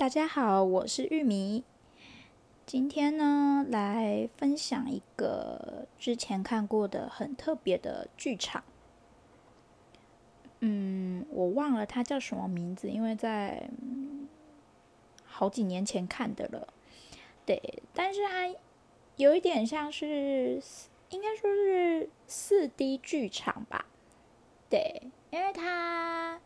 大家好，我是玉米。今天呢，来分享一个之前看过的很特别的剧场。嗯，我忘了它叫什么名字，因为在好几年前看的了。对，但是它有一点像是，应该说是四 D 剧场吧。对，因为它。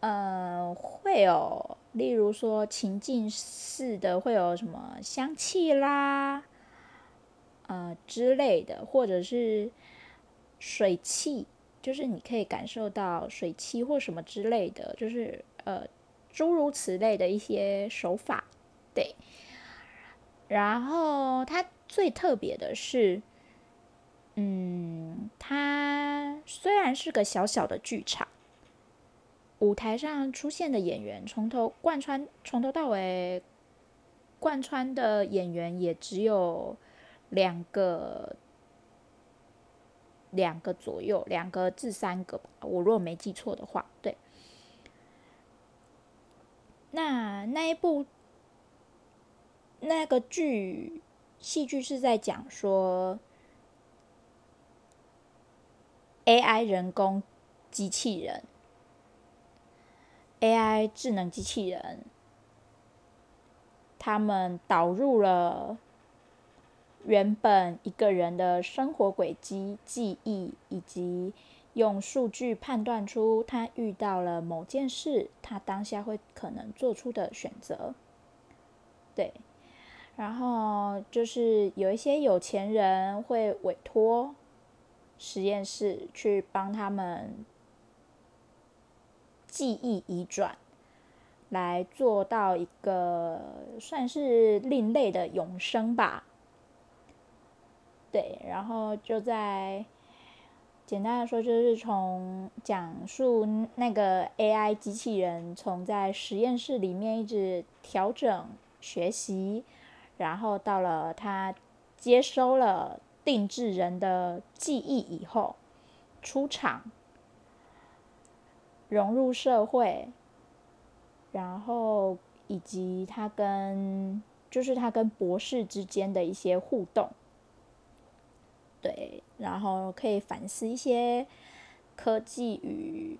呃，会有，例如说情境式的，会有什么香气啦，呃之类的，或者是水汽，就是你可以感受到水汽或什么之类的，就是呃诸如此类的一些手法，对。然后它最特别的是，嗯，它虽然是个小小的剧场。舞台上出现的演员，从头贯穿，从头到尾贯穿的演员也只有两个，两个左右，两个至三个吧。我如果没记错的话，对。那那一部那个剧戏剧是在讲说 AI 人工机器人。AI 智能机器人，他们导入了原本一个人的生活轨迹、记忆，以及用数据判断出他遇到了某件事，他当下会可能做出的选择。对，然后就是有一些有钱人会委托实验室去帮他们。记忆移转，来做到一个算是另类的永生吧。对，然后就在简单的说，就是从讲述那个 AI 机器人从在实验室里面一直调整学习，然后到了他接收了定制人的记忆以后出场。融入社会，然后以及他跟就是他跟博士之间的一些互动，对，然后可以反思一些科技与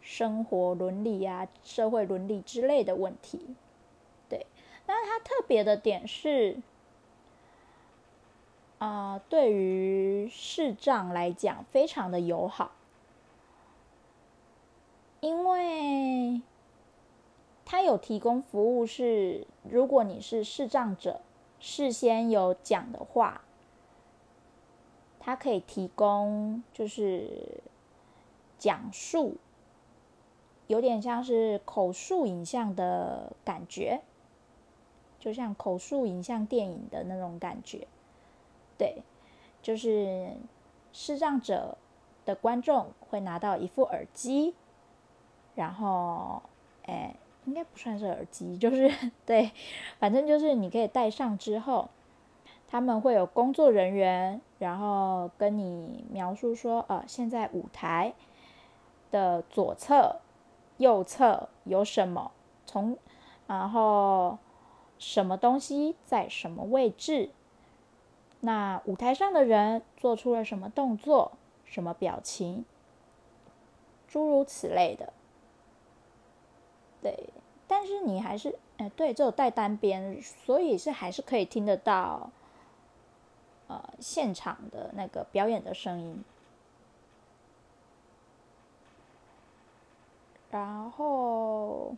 生活伦理啊、社会伦理之类的问题，对。那他特别的点是，啊、对于视障来讲，非常的友好。因为他有提供服务，是如果你是视障者，事先有讲的话，他可以提供就是讲述，有点像是口述影像的感觉，就像口述影像电影的那种感觉。对，就是视障者的观众会拿到一副耳机。然后，哎，应该不算是耳机，就是对，反正就是你可以戴上之后，他们会有工作人员，然后跟你描述说，呃，现在舞台的左侧、右侧有什么，从，然后什么东西在什么位置，那舞台上的人做出了什么动作、什么表情，诸如此类的。对，但是你还是，哎，对，只有带单边，所以是还是可以听得到，呃，现场的那个表演的声音。然后，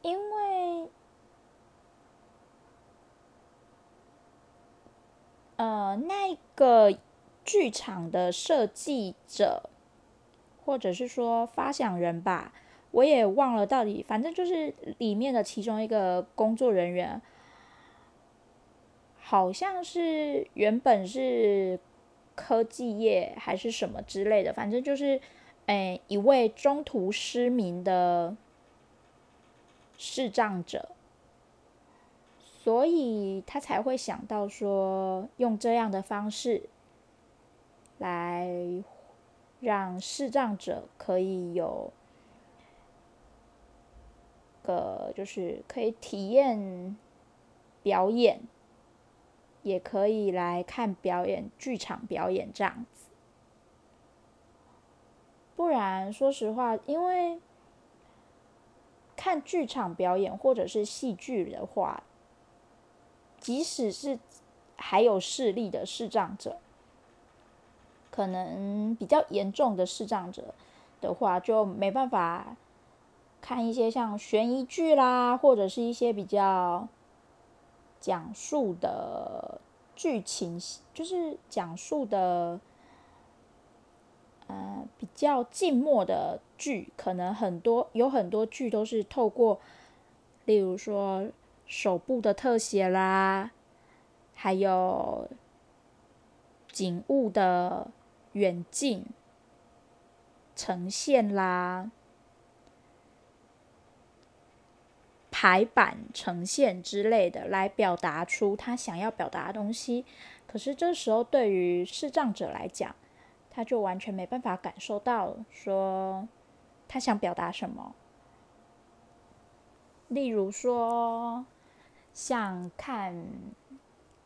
因为，呃，那个剧场的设计者。或者是说发想人吧，我也忘了到底，反正就是里面的其中一个工作人员，好像是原本是科技业还是什么之类的，反正就是，哎，一位中途失明的视障者，所以他才会想到说用这样的方式来。让视障者可以有个就是可以体验表演，也可以来看表演，剧场表演这样子。不然，说实话，因为看剧场表演或者是戏剧的话，即使是还有视力的视障者，可能比较严重的视障者的话，就没办法看一些像悬疑剧啦，或者是一些比较讲述的剧情，就是讲述的。呃，比较静默的剧，可能很多有很多剧都是透过，例如说手部的特写啦，还有景物的远近呈现啦，排版呈现之类的，来表达出他想要表达的东西。可是这时候对于视障者来讲，他就完全没办法感受到说他想表达什么。例如说，像看《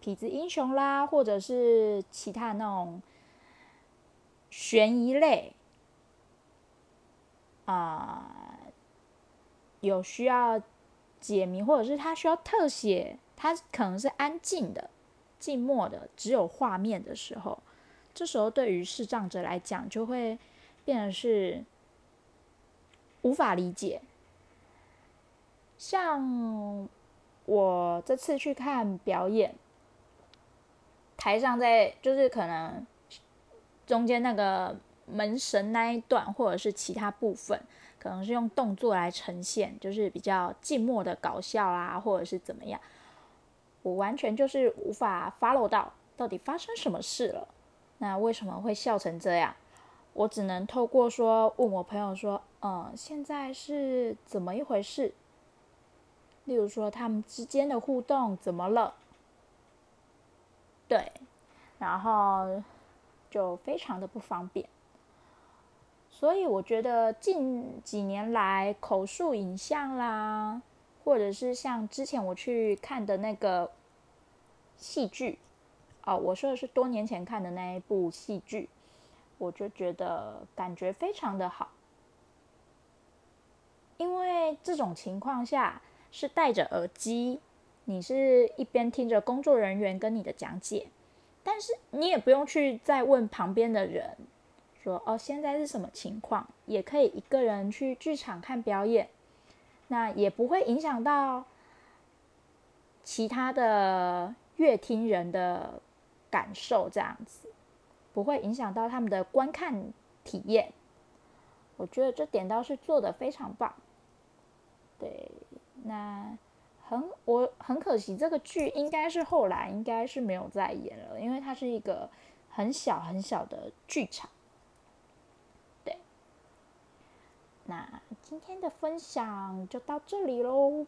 痞子英雄》啦，或者是其他那种悬疑类啊、有需要解谜，或者是他需要特写，他可能是安静的、静默的，只有画面的时候。这时候，对于视障者来讲，就会变得是无法理解。像我这次去看表演，台上在就是可能中间那个门神那一段，或者是其他部分，可能是用动作来呈现，就是比较静默的搞笑啊，或者是怎么样，我完全就是无法 follow 到到底发生什么事了。那为什么会笑成这样？我只能透过说问我朋友说，嗯，现在是怎么一回事？例如说他们之间的互动怎么了？对，然后就非常的不方便。所以我觉得近几年来口述影像啦，或者是像之前我去看的那个戏剧。哦，我说的是多年前看的那一部戏剧，我就觉得感觉非常的好，因为这种情况下是戴着耳机，你是一边听着工作人员跟你的讲解，但是你也不用去再问旁边的人说哦，现在是什么情况，也可以一个人去剧场看表演，那也不会影响到其他的乐听人的。感受这样子，不会影响到他们的观看体验。我觉得这点倒是做得非常棒。对，那很我很可惜，这个剧应该是后来应该是没有再演了，因为它是一个很小很小的剧场。对，那今天的分享就到这里喽。